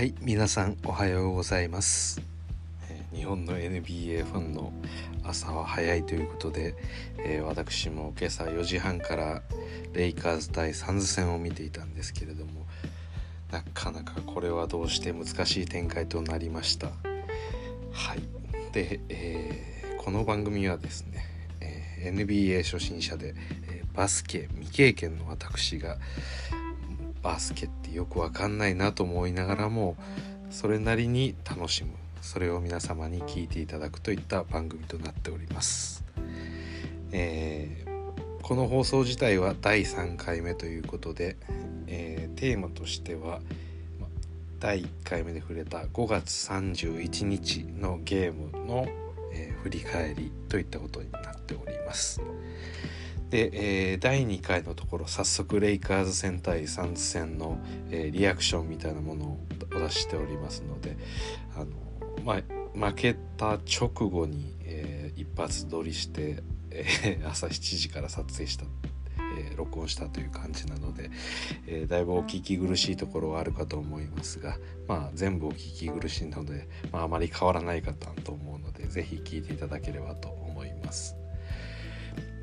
はい皆さんおはようございます、日本の NBA ファンの朝は早いということで、えー私も今朝4時半からレイカーズ対サンズ戦を見ていたんですけれどもなかなかこれはどうして難しい展開となりました。はいで、えーこの番組はですね、えー NBA 初心者で、えバスケ未経験の私がバスケってよくわかんないなと思いながらもそれなりに楽しむ。それを皆様に聞いていただくといった番組となっております、えーこの放送自体は第3回目ということで、えーテーマとしては第1回目で触れた5月31日のゲームの、えー振り返りといったことになっております。で、えー第2回のところ早速レイカーズ戦対サンズ戦の、えーリアクションみたいなものをお出ししておりますのであの、ま、負けた直後に、えー一発撮りして、え 朝7時から撮影した、え録音したという感じなので、えーだいぶお聞き苦しいところはあるかと思いますが、まあ、全部お聞き苦しいので、まあ、あまり変わらないかと思うので是非聞いていただければと思います。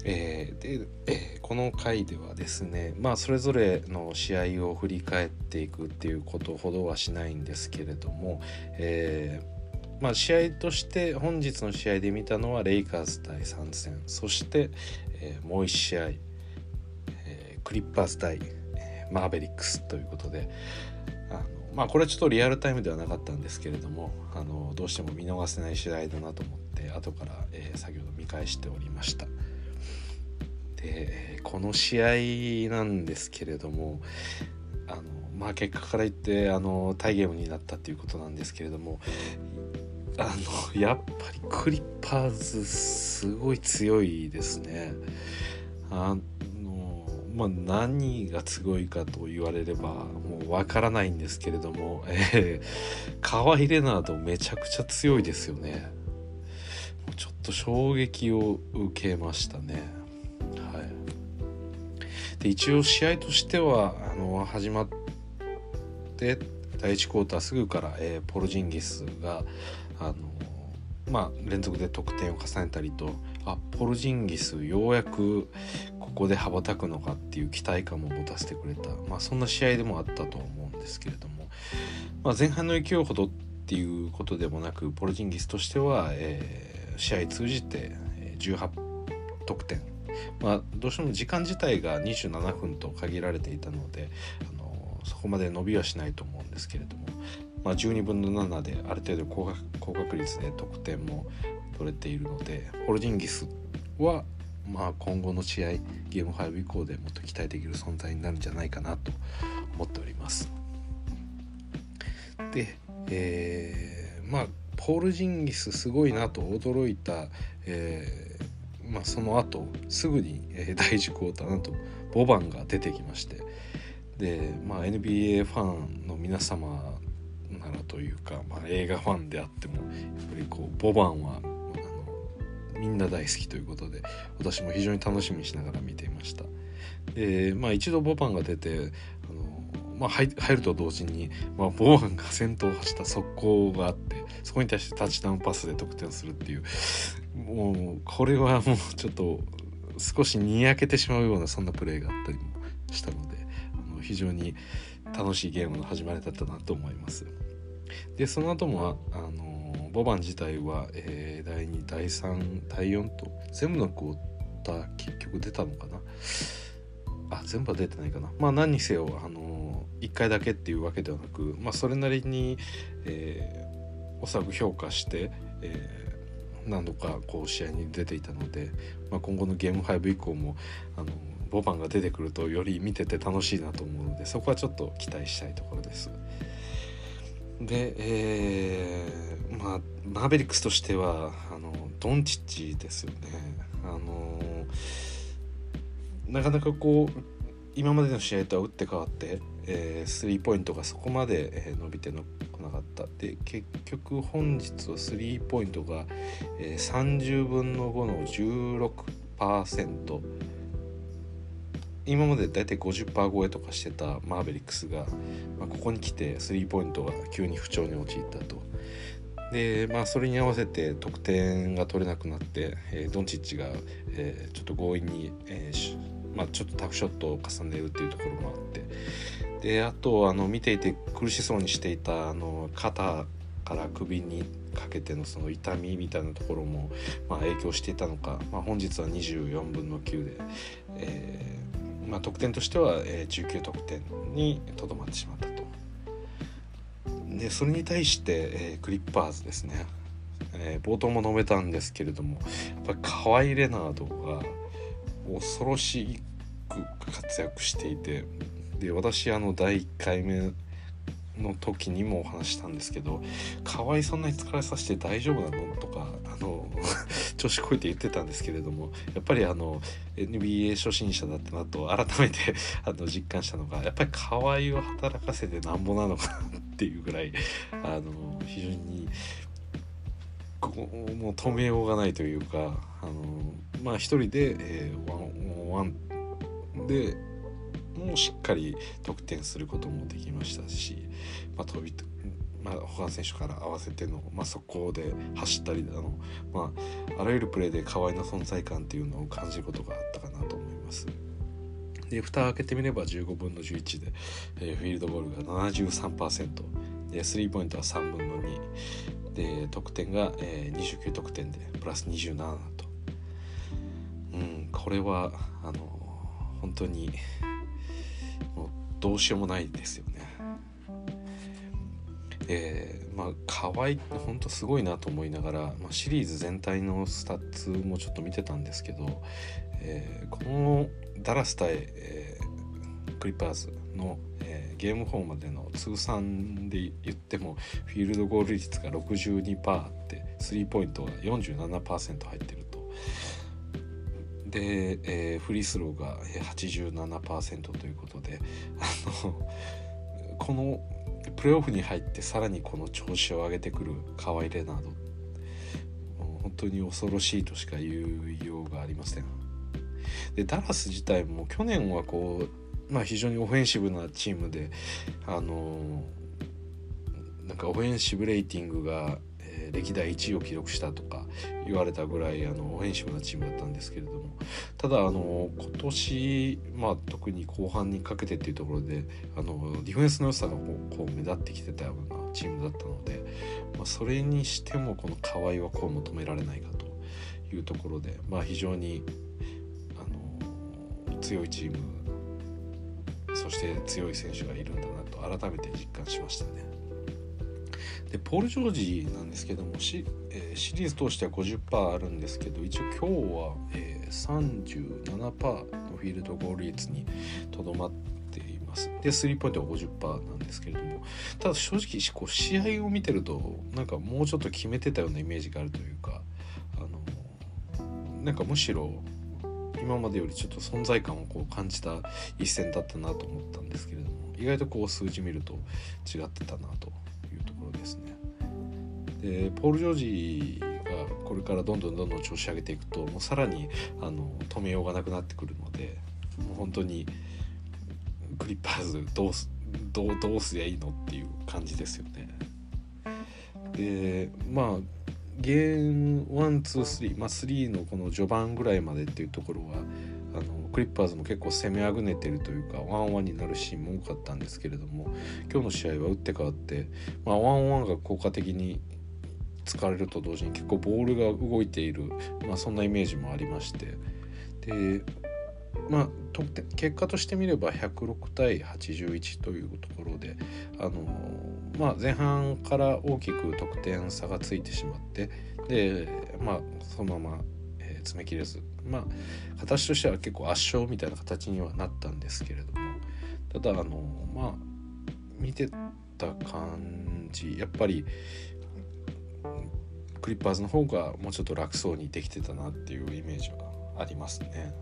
えーで、えーこの回ではですねまあそれぞれの試合を振り返っていくっていうことほどはしないんですけれども、えーまあ、試合として本日の試合で見たのはレイカーズ対サンズ戦そして、えーもう1試合、えークリッパーズ対、えマーベリックスということであのまあこれはちょっとリアルタイムではなかったんですけれどもあのどうしても見逃せない試合だなと思って後から、えー先ほど見返しておりました。でこの試合なんですけれどもあのまあ結果から言ってあのタイゲームになったっていうことなんですけれどもあのやっぱりクリッパーズすごい強いですね。あのまあ何がすごいかと言われればもうわからないんですけれども、えー、カワイ・レナードめちゃくちゃ強いですよね。ちょっと衝撃を受けましたね。はい、で一応試合としてはあの始まって第1クォーターすぐから、えーポルジンギスがあのまあ、連続で得点を重ねたりとあポルジンギスようやくここで羽ばたくのかっていう期待感も持たせてくれた、まあ、そんな試合でもあったと思うんですけれども、まあ、前半の勢いほどっていうことでもなくポルジンギスとしては、えー試合通じて18得点、まあ、どうしても時間自体が27分と限られていたのであのそこまで伸びはしないと思うんですけれども、まあ、12分の7である程度高確高確率で得点も取れているのでポルジンギスは、まあ、今後の試合ゲーム5以降でもっと期待できる存在になるんじゃないかなと思っております。で、えーまあポール・ジンギスすごいなと驚いた、えーまあ、その後すぐに、えー 第1クォーターなんとボバンが出てきましてで、まあ、NBA ファンの皆様ならというか、まあ、映画ファンであってもやっぱりこうボバンはあのみんな大好きということで私も非常に楽しみにしながら見ていました。でまあ、一度ボバンが出てあの、まあ、入ると同時に、まあ、ボバンが先頭を走った速攻があってそこに対してタッチダウンパスで得点するっていうもうこれはもうちょっと少しにやけてしまうようなそんなプレーがあったりもしたのであの非常に楽しいゲームの始まりだったなと思います。でその後もあのボバン自体は、えー第2第3第4と全部のクォーター結局出たのかな？あ全部は出てないかなまあ何にせよあの1回だけっていうわけではなく、まあ、それなりに、えーおそらく評価して、えー何度かこう試合に出ていたので、まあ、今後のゲーム5以降もあのボバンが出てくるとより見てて楽しいなと思うのでそこはちょっと期待したいところです。で、えーまあマーベリックスとしてはあのドンチッチですよね。あのなかなかこう今までの試合とは打って変わって、えースリーポイントがそこまで、伸びてのこなかった。で結局本日はスリーポイントが、えー30分の5の16%、今まで大体50%超えとかしてたマーベリックスが、まあ、ここに来てスリーポイントが急に不調に陥ったと。でまあそれに合わせて得点が取れなくなって、えー、ドンチッチが、えー、ちょっと強引に、えーまあ、ちょっとタフショットを重ねるっていうところもあって。であとあの見ていて苦しそうにしていたあの肩から首にかけてのその痛みみたいなところも、まあ、影響していたのか、まあ、本日は24分の9で、えーまあ、得点としては、え、19得点にとどまってしまったと。でそれに対して、えー、クリッパーズですね、え、冒頭も述べたんですけれどもやっぱり河合レナードが恐ろしく活躍していてで私あの第1回目の時にもお話したんですけど「河合そんなに疲れさせて大丈夫なの?」とかあの 調子こいて言ってたんですけれどもやっぱりあの NBA 初心者だってなと改めてあの実感したのがやっぱり河合を働かせてなんぼなのかな？っていうぐらいあの非常にもう止めようがないというかあのまあ一人で、えー、ワンワンでもしっかり得点することもできましたし、まあ、飛びまあ、他の選手から合わせての、まあ、速攻で走ったりあの、まあ、あらゆるプレーで河合の存在感っていうのを感じることがあったかなと思います。で蓋を開けてみれば15分の11で、えー、フィールドゴールが73%でスリーポイントは3分の2で得点が、えー、29得点でプラス27と、うん、これはあの本当にどうしようもないですよね。えー、まあ河合って本当すごいなと思いながら、まあ、シリーズ全体のスタッツもちょっと見てたんですけど、えー、このダラス対、えー、クリッパーズの、えー、ゲーム4までの通算で言ってもフィールドゴール率が62%あってスリーポイントが47%入ってる。で、えー、フリースローが87%ということであのこのプレーオフに入ってさらにこの調子を上げてくる河合レナード本当に恐ろしいとしか言いようがありません。でダラス自体も去年はこう、まあ、非常にオフェンシブなチームであのなんかオフェンシブレーティングが、えー、歴代1位を記録したとか言われたぐらいあのオフェンシブなチームだったんですけれどもただあの今年、まあ、特に後半にかけてっていうところであのディフェンスの良さがこうこう目立ってきてたようなチームだったので、まあ、それにしてもこの河合はこう求められないかというところで、まあ、非常にあの強いチームそして強い選手がいるんだなと改めて実感しましたね。でポール・ジョージなんですけどもシ,、えー、シリーズ通しては50%あるんですけど一応今日は、えー、37%のフィールドゴール率にとどまっています。でスリーポイントは50%なんですけれどもただ正直こう試合を見てるとなんかもうちょっと決めてたようなイメージがあるというかあのなんかむしろ今までよりちょっと存在感をこう感じた一戦だったなと思ったんですけれども意外とこう数字見ると違ってたなというところですね。でポール・ジョージがこれからどんどんどんどん調子上げていくともうさらにあの止めようがなくなってくるのでもう本当にクリッパーズどうすどうどうすりゃいいのっていう感じですよね。でまあゲーム123まあ3のこの序盤ぐらいまでっていうところはあのクリッパーズも結構攻めあぐねてるというかワンワンになるシーンも多かったんですけれども今日の試合は打って変わって、まあ、ワンワンが効果的に使われると同時に結構ボールが動いている、まあ、そんなイメージもありまして。でまあ得点結果としてみれば106対81というところであの、まあ、前半から大きく得点差がついてしまってでまあそのままえ詰め切れずまあ形としては結構圧勝みたいな形にはなったんですけれどもただあのまあ見てた感じやっぱりクリッパーズの方がもうちょっと楽そうにできてたなっていうイメージはありますね。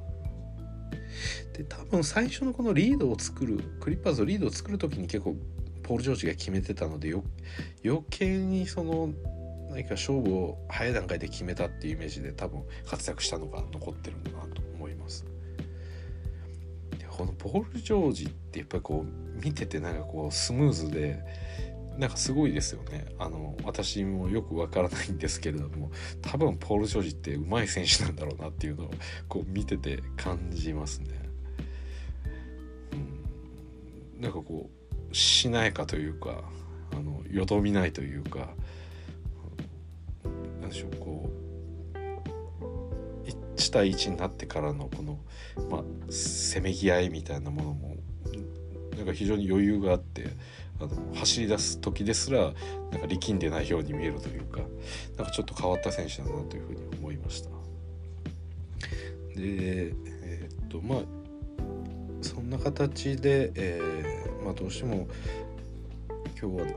で多分最初のこのリードを作るクリッパーズのリードを作る時に結構ポール・ジョージが決めてたので余計にその何か勝負を早い段階で決めたっていうイメージで多分活躍したのが残ってるんだなと思います。でこのポール・ジョージってやっぱりこう見ててなんかこうスムーズでなんかすごいですよねあの私もよくわからないんですけれども多分ポール・ジョージってうまい選手なんだろうなっていうのをこう見てて感じますね。うん、なんかこうしなやかというかあのよどみないというかしょうこう1対1になってからのこの、まあ、せめぎ合いみたいなものもなんか非常に余裕があってあの走り出す時ですらなんか力んでないように見えるというかなんかちょっと変わった選手だなというふうに思いました。でえー、っとまあそんな形で、えーまあ、どうしても今日は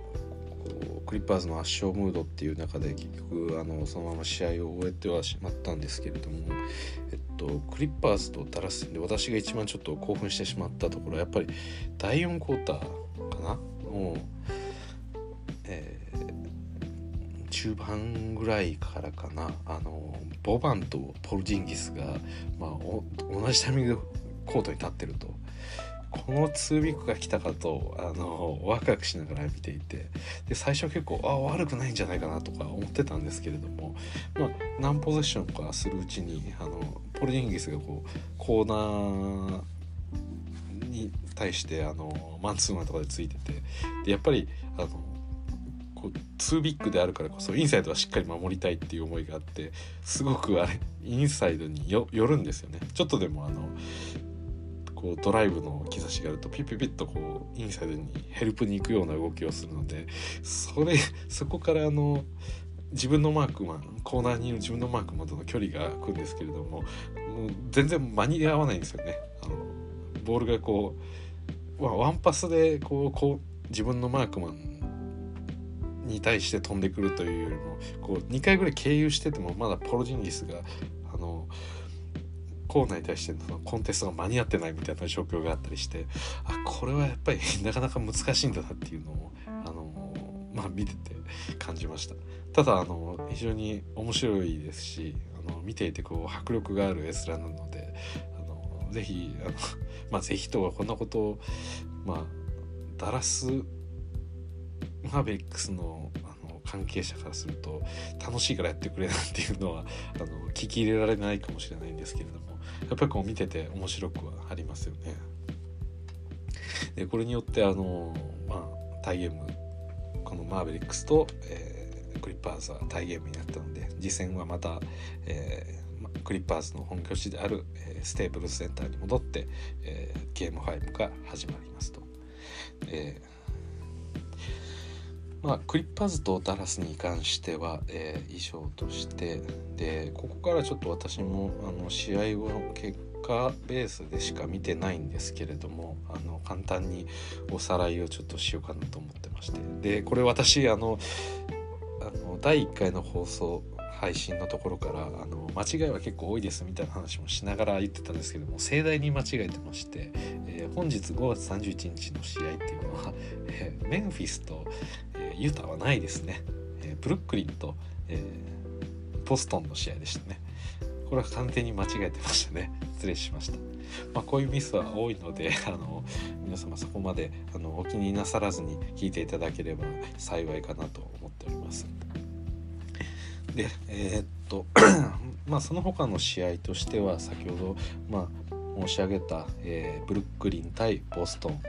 クリッパーズの圧勝ムードっていう中で結局あのそのまま試合を終えてはしまったんですけれども、えっと、クリッパーズとダラス戦で私が一番ちょっと興奮してしまったところはやっぱり第4クォーターかな？もう、えー、中盤ぐらいからかな？あのボバンとポルジンギスが、まあ、同じタイミングでコートに立ってると。この2ビックが来たかとあのワクワクしながら見ていてで最初は結構あ悪くないんじゃないかなとか思ってたんですけれども、まあ、何ポゼッションかするうちにあのポルジンギスがこうコーナーに対してあのマンツーマンとかでついててでやっぱりあのこう2ビッグであるからこそインサイドはしっかり守りたいっていう思いがあってすごくあれインサイドに寄るんですよね。ちょっとでもあのこうドライブの兆しがあるとピッピッピッとこうインサイドにヘルプに行くような動きをするのでそれそこからあの自分のマークマンコーナーにいる自分のマークマンとの距離が空くんですけれどももう全然間に合わないんですよね。あのボールがこうワンパスでこうこう自分のマークマンに対して飛んでくるというよりもこう2回ぐらい経由しててもまだポロジンギスがあのコーナーに対してのコンテストが間に合ってないみたいな状況があったりしてあこれはやっぱり なかなか難しいんだなっていうのをあの、まあ、見てて感じました。ただあの非常に面白いですしあの見ていてこう迫力がある絵面なのであのぜひあの まあぜひとはこんなことをまあダラスマーベックスの関係者からすると楽しいからやってくれなんていうのはあの聞き入れられないかもしれないんですけれどもやっぱりこう見てて面白くはありますよね。でこれによってあの、まあ、タイゲームこのマーベリックスと、えー、クリッパーズはタイゲームになったので次戦はまた、えー、クリッパーズの本拠地である、え、ステーブルセンターに戻って、えー、ゲーム5が始まりますと。えーまあ、クリッパーズとダラスに関しては、えー、以上としてでここからちょっと私もあの試合を結果ベースでしか見てないんですけれどもあの簡単におさらいをちょっとしようかなと思ってまして。でこれ私あのあの第1回の放送配信のところからあの間違いは結構多いですみたいな話もしながら言ってたんですけども盛大に間違えてまして、えー、本日5月31日の試合っていうのは、えー、メンフィスと、ユタはないですね、えブルックリンと、えボストンの試合でしたね。これは完全に間違えてましたね。失礼しました、まあ、こういうミスは多いのであの皆様そこまであのお気になさらずに聞いていただければ幸いかなと思っております。でえー、っと まあその他の試合としては先ほどまあ申し上げた、えー、ブルックリン対ボストン。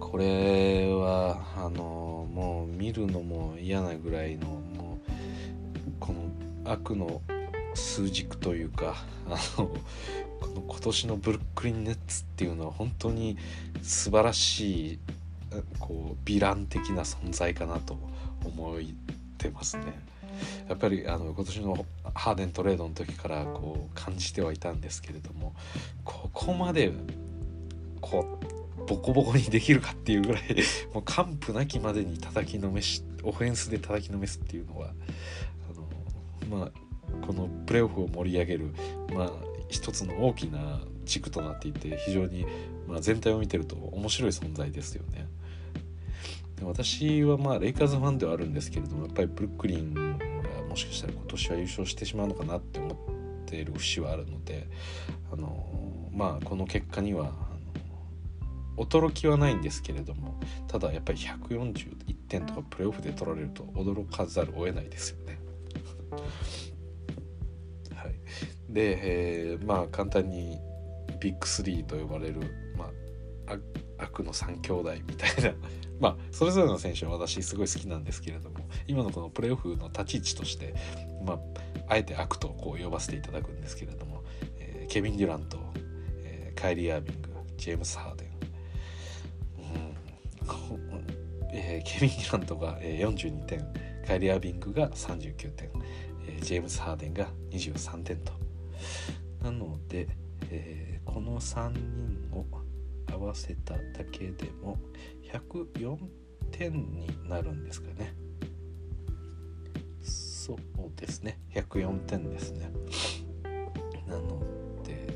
これはあのもう見るのも嫌なぐらいのもうこの悪の数軸というかあのこの今年のブルックリン・ネッツっていうのは本当に素晴らしいこうヴィラン的な存在かなと思ってますね。やっぱりあの今年のハーデントレードの時からこう感じてはいたんですけれどもここまでこうボコボコにできるかっていうぐらい もう完膚なきまでに叩きのめしオフェンスで叩きのめすっていうのはあのまあこのプレーオフを盛り上げるまあ一つの大きな軸となっていて非常に、まあ、全体を見てると面白い存在ですよね。私はまあレイカーズファンではあるんですけれどもやっぱりブルックリンがもしかしたら今年は優勝してしまうのかなって思っている節はあるのであのまあこの結果には驚きはないんですけれどもただやっぱり141点とかプレーオフで取られると驚かざるを得ないですよね。はい、で、えー、まあ簡単にビッグ3と呼ばれる、まあ、悪の3兄弟みたいな まあそれぞれの選手は私すごい好きなんですけれども今のこのプレーオフの立ち位置として、まあ、あえて悪とこう呼ばせていただくんですけれども、えー、ケビン・デュラント、えー、カイリー・アービングジェームス・ハーデン、えー、ケビン・デュラントが42点カイリー・アービングが39点、えー、ジェームス・ハーデンが23点と。なので、えー、この3人を合わせただけでも104点になるんですかね。そうですね。104点ですね。なので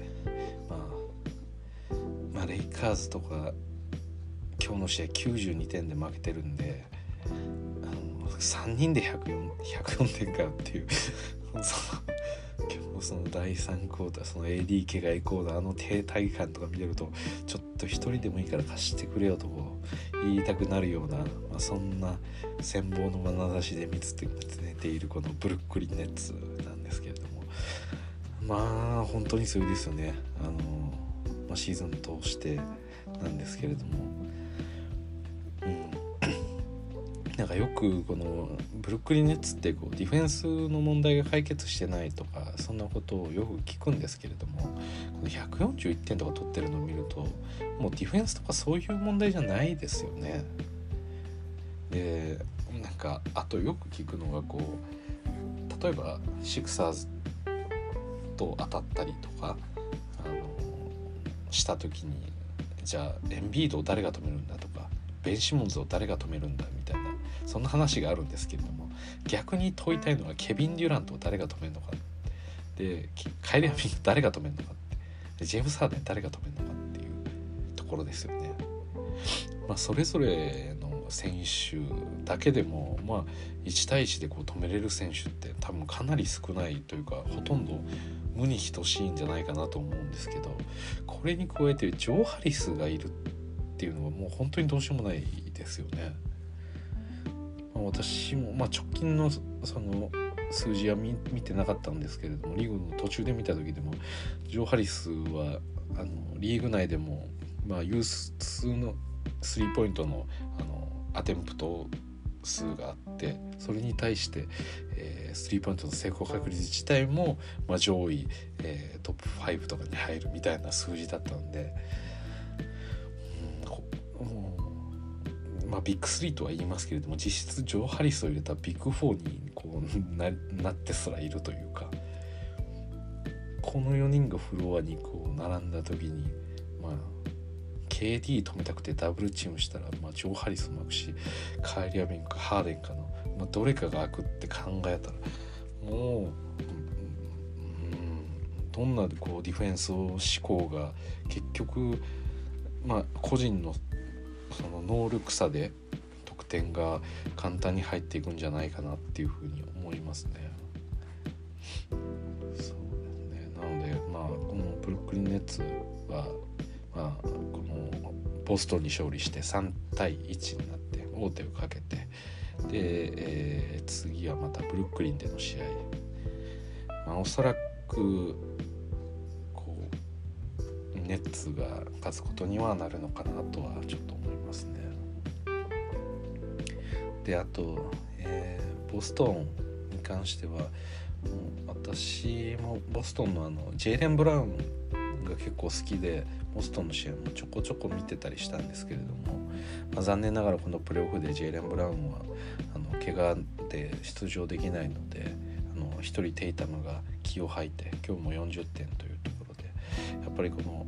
まあまあレイカーズとか今日の試合92点で負けてるんであの3人で 104, 104点かっていう その第3クォーターその AD が行こうだあの停滞感とか見てるとちょっと一人でもいいから貸してくれよと言いたくなるような、まあ、そんな羨望の眼差しで見つめているこのブルックリンネッツなんですけれどもまあ本当にすごいですよね。あの、まあ、シーズン通してなんですけれどもなんかよくこのブルックリン・ネッツってこうディフェンスの問題が解決してないとかそんなことをよく聞くんですけれどもこの141点とか取ってるのを見るともうディフェンスとかそういう問題じゃないですよね。でなんかあとよく聞くのがこう例えばシクサーズと当たったりとかあのした時にじゃあエンビードを誰が止めるんだとかベンシモンズを誰が止めるんだみたいなそんな話があるんですけれども逆に問いたいのはケビン・デュラントを誰が止めるのかでカイリア・ミン誰が止めるのかってジェームス・ハーデン誰が止めるのかっていうところですよね。まあ、それぞれの選手だけでも、まあ、1対1でこう止めれる選手って多分かなり少ないというかほとんど無に等しいんじゃないかなと思うんですけどこれに加えてジョー・ハリスがいるっていうのはもう本当にどうしようもないですよね。私も、まあ、直近のその数字は見てなかったんですけれどもリーグの途中で見た時でもジョー・ハリスはあのリーグ内でも、まあ、ユース2のスリーポイントのあのアテンプト数があってそれに対して、スリーポイントの成功確率自体も、まあ、上位、えー、トップ5とかに入るみたいな数字だったんで。まあ、ビッグ3とは言いますけれども実質ジョー・ハリスを入れたビッグ4にこうななってすらいるというかこの4人がフロアにこう並んだ時にまあ KD 止めたくてダブルチームしたら、まあ、ジョー・ハリスも開くしカイリア・ビンかハーデンかの、まあ、どれかが開くって考えたらもう、うん、どんなこうディフェンスを思考が結局まあ個人のその能力差で得点が簡単に入っていくんじゃないかなっていうふうに思いますね。そうですね。なのでまあこのブルックリン・ネッツは、まあ、このボストンに勝利して3対1になって王手をかけてで、えー、次はまたブルックリンでの試合、まあ、おそらくネッツが勝つことにはなるのかなとはちょっと思います。ね。であと、えー、ボストンに関してはもう私もボストンのあのジェイレン・ブラウンが結構好きでボストンの試合もちょこちょこ見てたりしたんですけれども、まあ、残念ながらこのプレーオフでジェイレン・ブラウンはあの怪我で出場できないのであの1人テイタムが気を吐いて今日も40点というところでやっぱりこの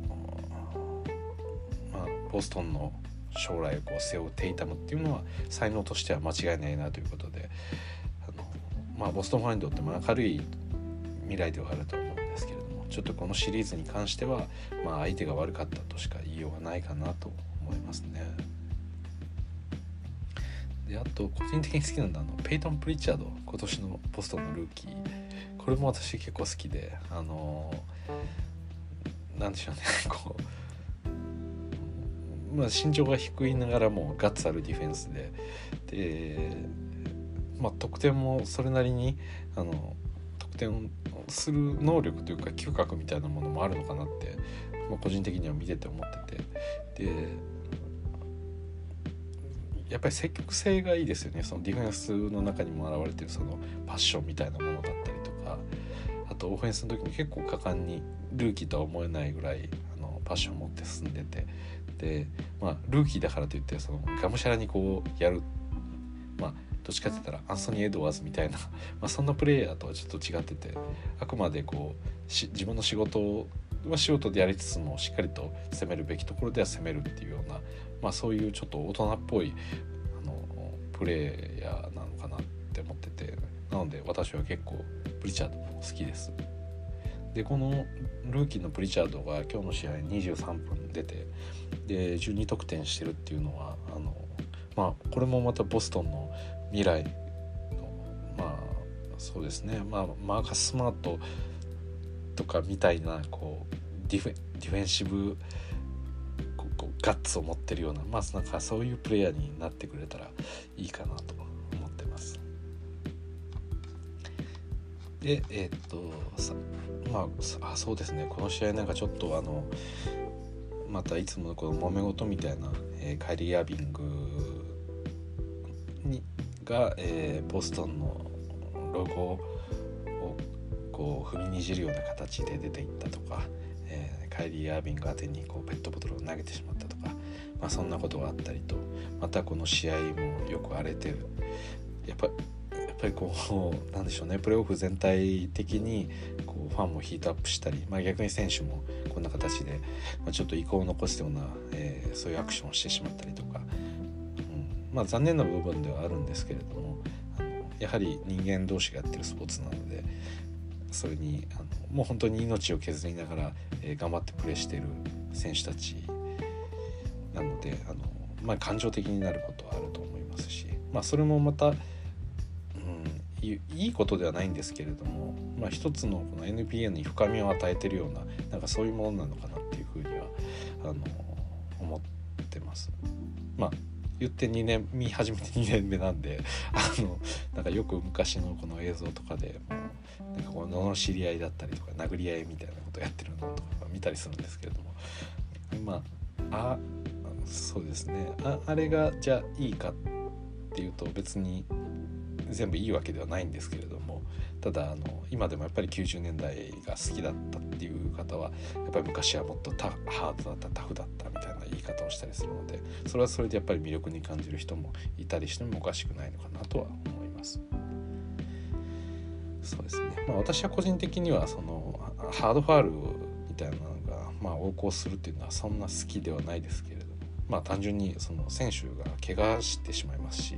ボストンの将来をこう背負うテイタムっていうのは才能としては間違いないなということであの、まあ、ボストンファインドって明るい未来ではあると思うんですけれどもちょっとこのシリーズに関しては、まあ、相手が悪かったとしか言いようがないかなと思いますね。であと個人的に好きなのはあのペイトン・プリチャード今年のボストンのルーキーこれも私結構好きであのなんでしょうねこうまあ、身長が低いながらもガッツあるディフェンスでで、まあ、得点もそれなりにあの得点する能力というか嗅覚みたいなものもあるのかなって、まあ、個人的には見てて思ってて。でやっぱり積極性がいいですよね。そのディフェンスの中にも表れてるそのパッションみたいなものだったりとか。あとオフェンスの時に結構果敢にルーキーとは思えないぐらいあのパッションを持って進んでて。で、まあ、ルーキーだからといってそのがむしゃらにこうやるまあどっちかって言ったらアンソニー・エドワーズみたいな、まあ、そんなプレイヤーとはちょっと違っててあくまでこう自分の仕事は仕事でやりつつもしっかりと攻めるべきところでは攻めるっていうような、まあ、そういうちょっと大人っぽいあのプレイヤーなのかなって思っててなので私は結構プリチャード好きです。でこのルーキーのプリチャードが今日の試合23分出てで12得点してるっていうのはあのまあこれもまたボストンの未来のまあそうですね、まあ、マーカス・スマートとかみたいなこうディフェディフェンシブこうガッツを持ってるようなまあなんかそういうプレイヤーになってくれたらいいかなと思ってます。でえー、っとさまああそうですねこの試合なんかちょっとあのまたいつものこの揉め事みたいな、えー、カイリー・アービングにが、えー、ボストンのロゴをこう踏みにじるような形で出ていったとか、えー、カイリー・アービング宛てにこうペットボトルを投げてしまったとか、まあ、そんなことがあったりとまたこの試合もよく荒れてる。やっぱぱりこう なんでしょうね。プレーオフ全体的にこうファンもヒートアップしたり、まあ、逆に選手もこんな形で、まあ、ちょっと意向を残すような、えー、そういうアクションをしてしまったりとか、うん。まあ、残念な部分ではあるんですけれどもあのやはり人間同士がやってるスポーツなのでそれにあのもう本当に命を削りながら、えー、頑張ってプレーしている選手たちなのであの、まあ、感情的になることはあると思いますし、まあ、それもまたいいことではないんですけれども、まあ、一つのこの NBA に深みを与えてるようななんかそういうものなのかなっていうふうにはあの思ってます。まあ言って2年見始めて2年目なんであのなんかよく昔のこの映像とかでもなんかこの知り合いだったりとか殴り合いみたいなことやってるのとか見たりするんですけれどもまああそうですねああれがじゃあいいかっていうと別に全部いいわけではないんですけれどもただあの今でもやっぱり90年代が好きだったっていう方はやっぱり昔はもっとハードだったタフだったみたいな言い方をしたりするのでそれはそれでやっぱり魅力に感じる人もいたりしてもおかしくないのかなとは思います。そうですね、まあ、私は個人的にはそのハードファールみたいなのが、まあ、横行するっていうのはそんな好きではないですけれども、まあ、単純にその選手が怪我してしまいますし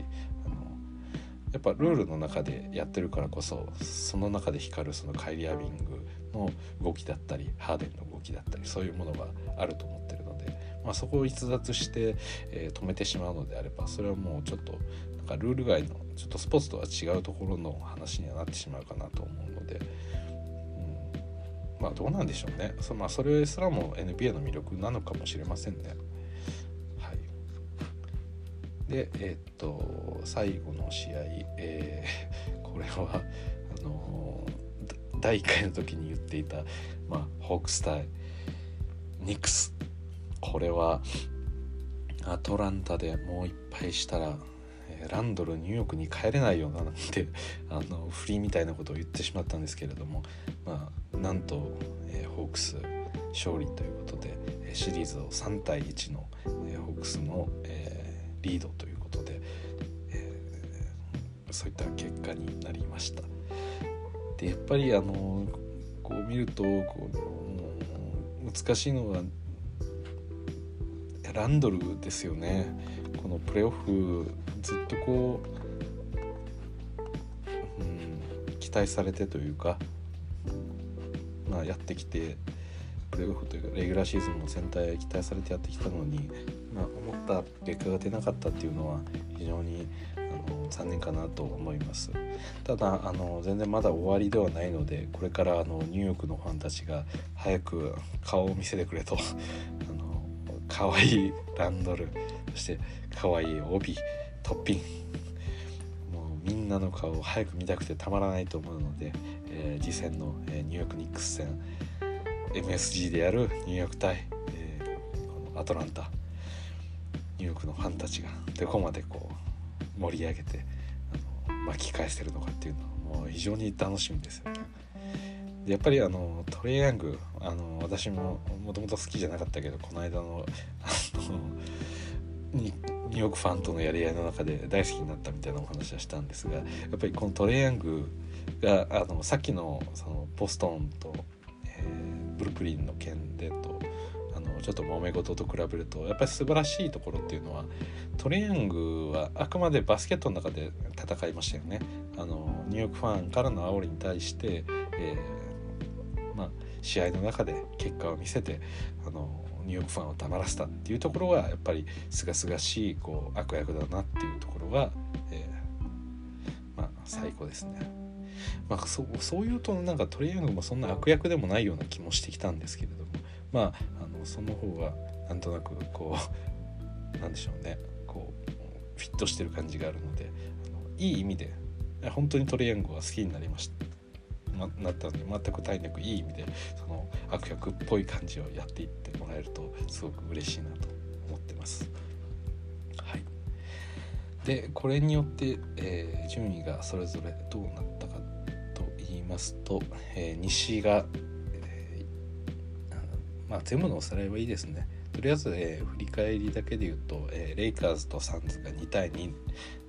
やっぱルールの中でやってるからこそその中で光るそのカイリ・アビングの動きだったりハーデンの動きだったりそういうものがあると思ってるので、まあ、そこを逸脱して、えー、止めてしまうのであればそれはもうちょっとなんかルール外のちょっとスポーツとは違うところの話にはなってしまうかなと思うので、うん、まあどうなんでしょうねそ,、まあ、それすらも NBA の魅力なのかもしれませんね。でえー、っと最後の試合、えー、これはあの第1回の時に言っていた、まあ、ホークス対ニックス。これはアトランタでもう一敗したらランドルニューヨークに帰れないよななんて あのフリーみたいなことを言ってしまったんですけれども、まあ、なんと、えー、ホークス勝利ということでシリーズを3対1の、えー、ホークスの、えーリードということで、えー、そういった結果になりました。でやっぱりあのこう見るとこう難しいのはランドルですよねこのプレーオフずっとこう、うん、期待されてというか、まあ、やってきてプレーオフというかレギュラーシーズンも全体期待されてやってきたのに、まあ、思った結果が出なかったっていうのは非常にあの残念かなと思います。ただあの全然まだ終わりではないのでこれからあのニューヨークのファンたちが早く顔を見せてくれと あの可愛いランドルそして可愛い帯トッピン。もうみんなの顔を早く見たくてたまらないと思うので、えー、次戦の、えー、ニューヨークニックス戦 MSG であるニューヨーク対、えー、このアトランタ。ニューヨークのファンたちがどこまでこう盛り上げてあの巻き返してるのかっていうのはもう非常に楽しみですよね。やっぱりあのトレイヤングあの私ももともと好きじゃなかったけどこの間のあのニューヨークファンとのやり合いの中で大好きになったみたいなお話はしたんですがやっぱりこのトレイヤングがあのさっきのそのボストンと、えー、ブルックリンの件でとのちょっと揉め事と比べるとやっぱり素晴らしいところっていうのはトレイヤングはあくまでバスケットの中で戦いましたよね。あのニューヨークファンからの煽りに対して、えーまあ、試合の中で結果を見せてあのニューヨークファンを黙らせたっていうところがやっぱりすがすがしいこう悪役だなっていうところが、えー、まあ、最高ですね。まあ、そうそういうとなんかトレイヤングもそんな悪役でもないような気もしてきたんですけれどもまああのその方がなんとなくこう なんでしょうねこうフィットしてる感じがあるのでいい意味で本当にトレイヤングは好きになりました。なったので全く体力いい意味でその悪役っぽい感じをやっていってもらえるとすごく嬉しいなと思ってます。はい、でこれによって、えー、順位がそれぞれどうなったかと言いますと、えー、西が、まあ、全部のおさらいはいいですね。とりあえず、えー、振り返りだけで言うと、えー、レイカーズとサンズが2対2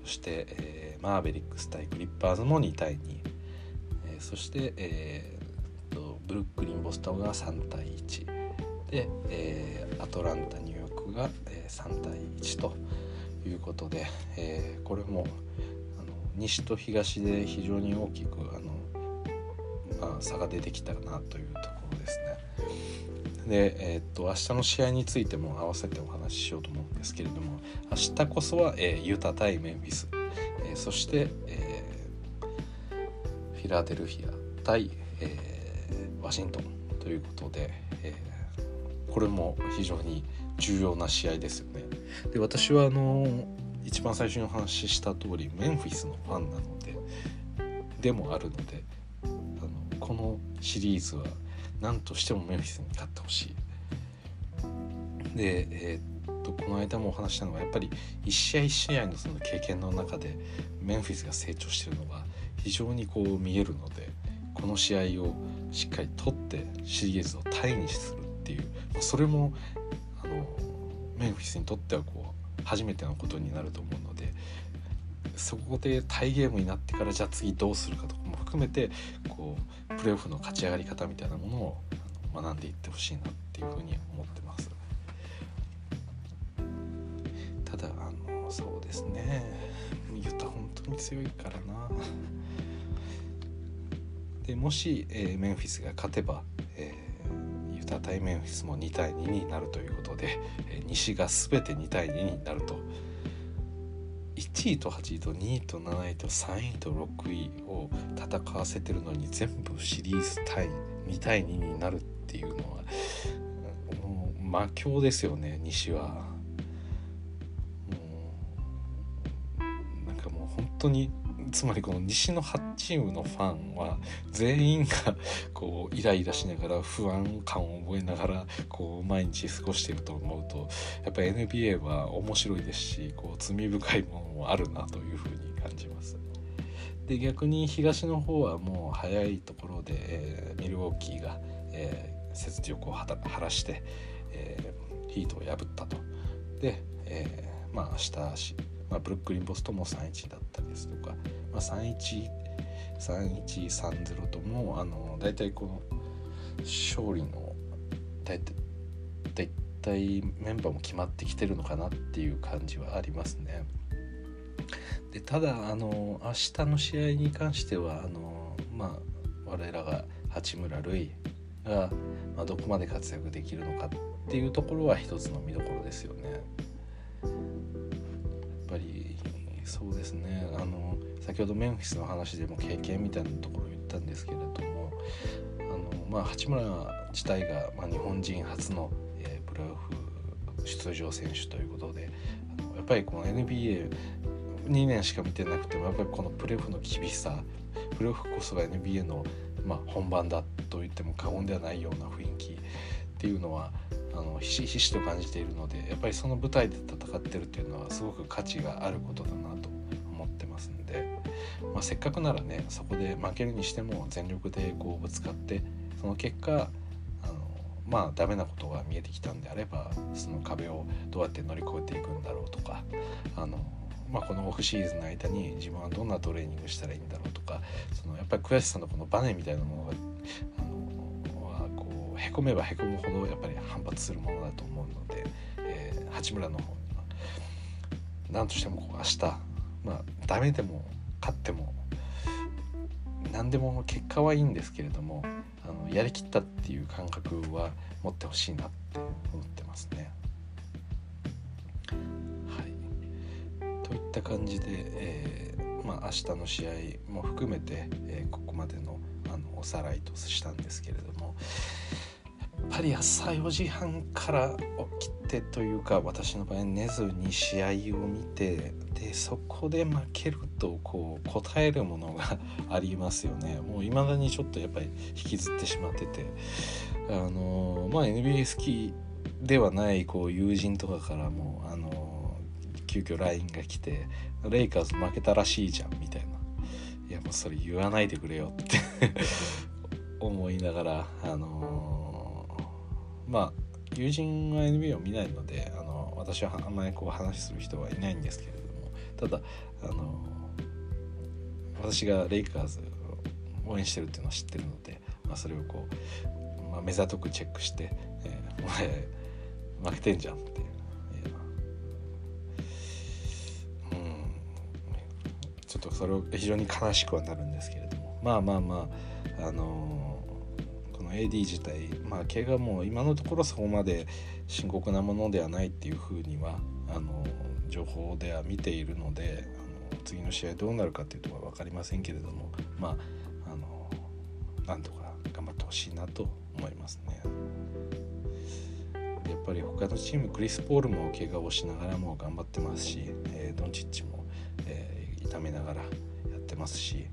そして、えー、マーベリックス対クリッパーズも2対2そして、えーと、ブルックリン・ボストンが3対1で、え、アトランタニューヨークが、え、3対1ということで、え、これもあの西と東で非常に大きくあの、まあ、差が出てきたなというところですね。で、えーと、明日の試合についても合わせてお話ししようと思うんですけれども明日こそは、えー、ユタ対メンフィス、えー、そして、えフィラデルフィア対、えー、ワシントンということで、えー、これも非常に重要な試合ですよね。で私はあの一番最初にお話しした通りメンフィスのファンなのででもあるのであのこのシリーズは何としてもメンフィスに勝ってほしい。で、えー、っとこの間もお話したのはやっぱり一試合一試合のその経験の中でメンフィスが成長してるのが非常にこう見えるのでこの試合をしっかり取ってシリーズをタイにするっていうそれもあのメンフィスにとってはこう初めてのことになると思うのでそこでタイゲームになってからじゃあ次どうするかとかも含めてこうプレーオフの勝ち上がり方みたいなものを学んでいってほしいなっていうふうに思ってます。ただあのそうですねユタ本当に強いからな。でもし、えー、メンフィスが勝てば、えー、ユタ対メンフィスも2対2になるということで、えー、西が全て2対2になると1位と8位と2位と7位と3位と6位を戦わせてるのに全部シリーズ対2対2になるっていうのはもう魔境ですよね西は。もうなんかもう本当につまりこの西の8チームのファンは全員がこうイライラしながら不安感を覚えながらこう毎日過ごしていると思うとやっぱ NBA は面白いですしこう罪深いものもあるなというふうに感じます。で逆に東の方はもう早いところで、えー、ミルウォーキーが、えー、雪辱を晴らして、えー、ヒートを破ったと。で、えー、まあ明日まあ、ブルックリン・ボストンも3-1だったですとか、まあ、3-13130ともあの大体この勝利の大体大体メンバーも決まってきてるのかなっていう感じはありますね。でただあの明日の試合に関してはあのまあ我らが八村塁が、まあ、どこまで活躍できるのかっていうところは一つの見どころですよね。そうですね。あの先ほどメンフィスの話でも経験みたいなところを言ったんですけれどもあの、まあ、八村自体が、まあ、日本人初の、えー、プレーオフ出場選手ということであのやっぱりこの NBA2 年しか見てなくてもやっぱりこのプレーオフの厳しさプレーオフこそが NBA の、まあ、本番だと言っても過言ではないような雰囲気っていうのはあのひしひしと感じているのでやっぱりその舞台で戦ってるっていうのはすごく価値があることだなと思ってますんで、まあ、せっかくならねそこで負けるにしても全力でこうぶつかってその結果あのまあダメなことが見えてきたんであればその壁をどうやって乗り越えていくんだろうとかあのまあ、このオフシーズンの間に自分はどんなトレーニングしたらいいんだろうとかそのやっぱり悔しさのこのバネみたいなものがあのへこめばへこむほどやっぱり反発するものだと思うので、えー、八村の方には何としてもこう明日まあダメでも勝っても何でも結果はいいんですけれどもあのやりきったっていう感覚は持ってほしいなって思ってますね。はいといった感じで、えー、まあ、明日の試合も含めて、えー、ここまでのあのおさらいとしたんですけれどもぱり朝4時半から起きてというか私の場合寝ずに試合を見てでそこで負けるとこう答えるものがありますよね。もういまだにちょっとやっぱり引きずってしまってて。あのまあ NBA 好きではないこう友人とかからもあの急遽 LINE が来て「レイカーズ負けたらしいじゃん」みたいな「いやもうそれ言わないでくれよ」って。思いながらあの、まあ友人は NBA を見ないのであの私はあんまりこう話する人はいないんですけれどもただあの私がレイカーズを応援してるっていうのを知ってるので、まあ、それをこう、まあ、目ざとくチェックして「えー、お前負けてんじゃん」ってう。ん。ちょっとそれを非常に悲しくはなるんですけれども。まあまあまああの、の AD 自体まあ怪我も今のところそこまで深刻なものではないっていうふうにはあの、情報では見ているのであの次の試合どうなるかっていうとこは分かりませんけれどもまああの、なんとか頑張ってほしいなと思いますね。やっぱり他のチームクリス・ポールも怪我をしながらも頑張ってますし、えー、ドンチッチも、え痛めながらやってますし、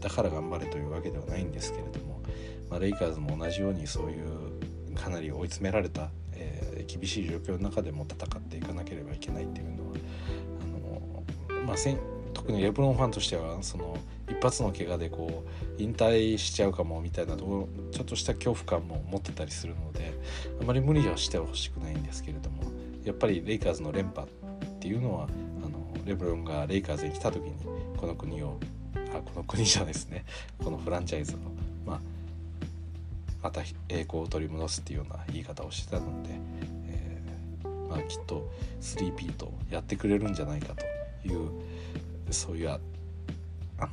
だから頑張れというわけではないんですけれども、まあ、レイカーズも同じようにそういうかなり追い詰められた、えー、厳しい状況の中でも戦っていかなければいけないっていうのはあの、まあ、特にレブロンファンとしてはその一発の怪我でこう引退しちゃうかもみたいなちょっとした恐怖感も持ってたりするのであまり無理はしてほしくないんですけれどもやっぱりレイカーズの連覇っていうのはあのレブロンがレイカーズに来た時にこの国をあこの国じゃないですね。このフランチャイズの、まあ、また栄光を取り戻すっていうような言い方をしてたので、えー、まあ、きっとスリーピートやってくれるんじゃないかというそういうあの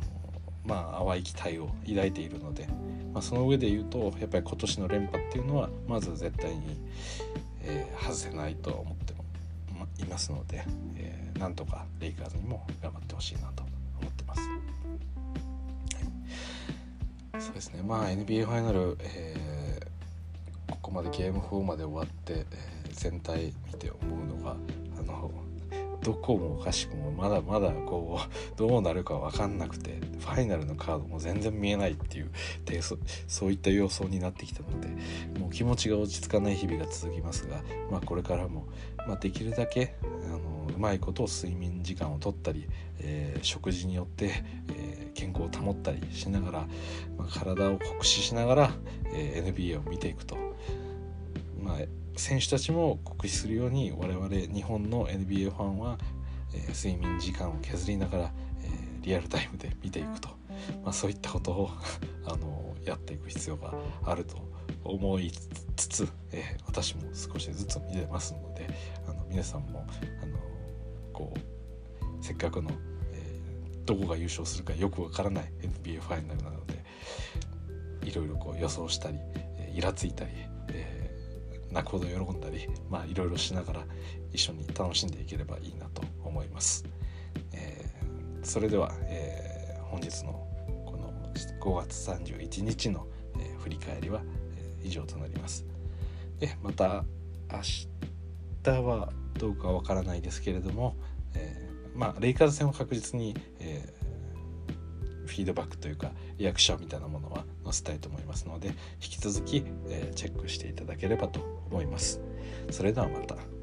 まあ淡い期待を抱いているので、まあ、その上で言うとやっぱり今年の連覇っていうのはまず絶対に、えー、外せないと思っていますので、えー、なんとかレイカーズにも頑張ってほしいなとそうですね。まあ NBA ファイナル、えー、ここまでゲーム4まで終わって、えー、全体見て思うのがあのどこもおかしくもまだまだこうどうなるか分かんなくてファイナルのカードも全然見えないっていうでそそういった様相になってきたのでもう気持ちが落ち着かない日々が続きますが、まあ、これからも、まあ、できるだけあのうまいことを睡眠時間をとったり、えー、食事によって、えー、健康を保ったりしながら、まあ、体を酷使しながら、えー、NBA を見ていくと。まあ選手たちも酷使するように我々日本の NBA ファンは、えー、睡眠時間を削りながら、えー、リアルタイムで見ていくと、まあ、そういったことを あのやっていく必要があると思いつつ、え、私も少しずつ見てますのであの皆さんもあのこうせっかくの、どこが優勝するかよくわからない NBA ファイナルなのでいろいろこう予想したり、イラついたり、えー泣くほど喜んだりまあいろいろしながら一緒に楽しんでいければいいなと思います。えー、それでは、えー、本日のこの5月31日の、え、振り返りは、え以上となります。でまた明日はどうかわからないですけれども、えー、まあレイカーズ戦は確実に、えー、フィードバックというかリアクションみたいなものは載せたいと思いますので引き続き、えー、チェックしていただければと思います。それではまた。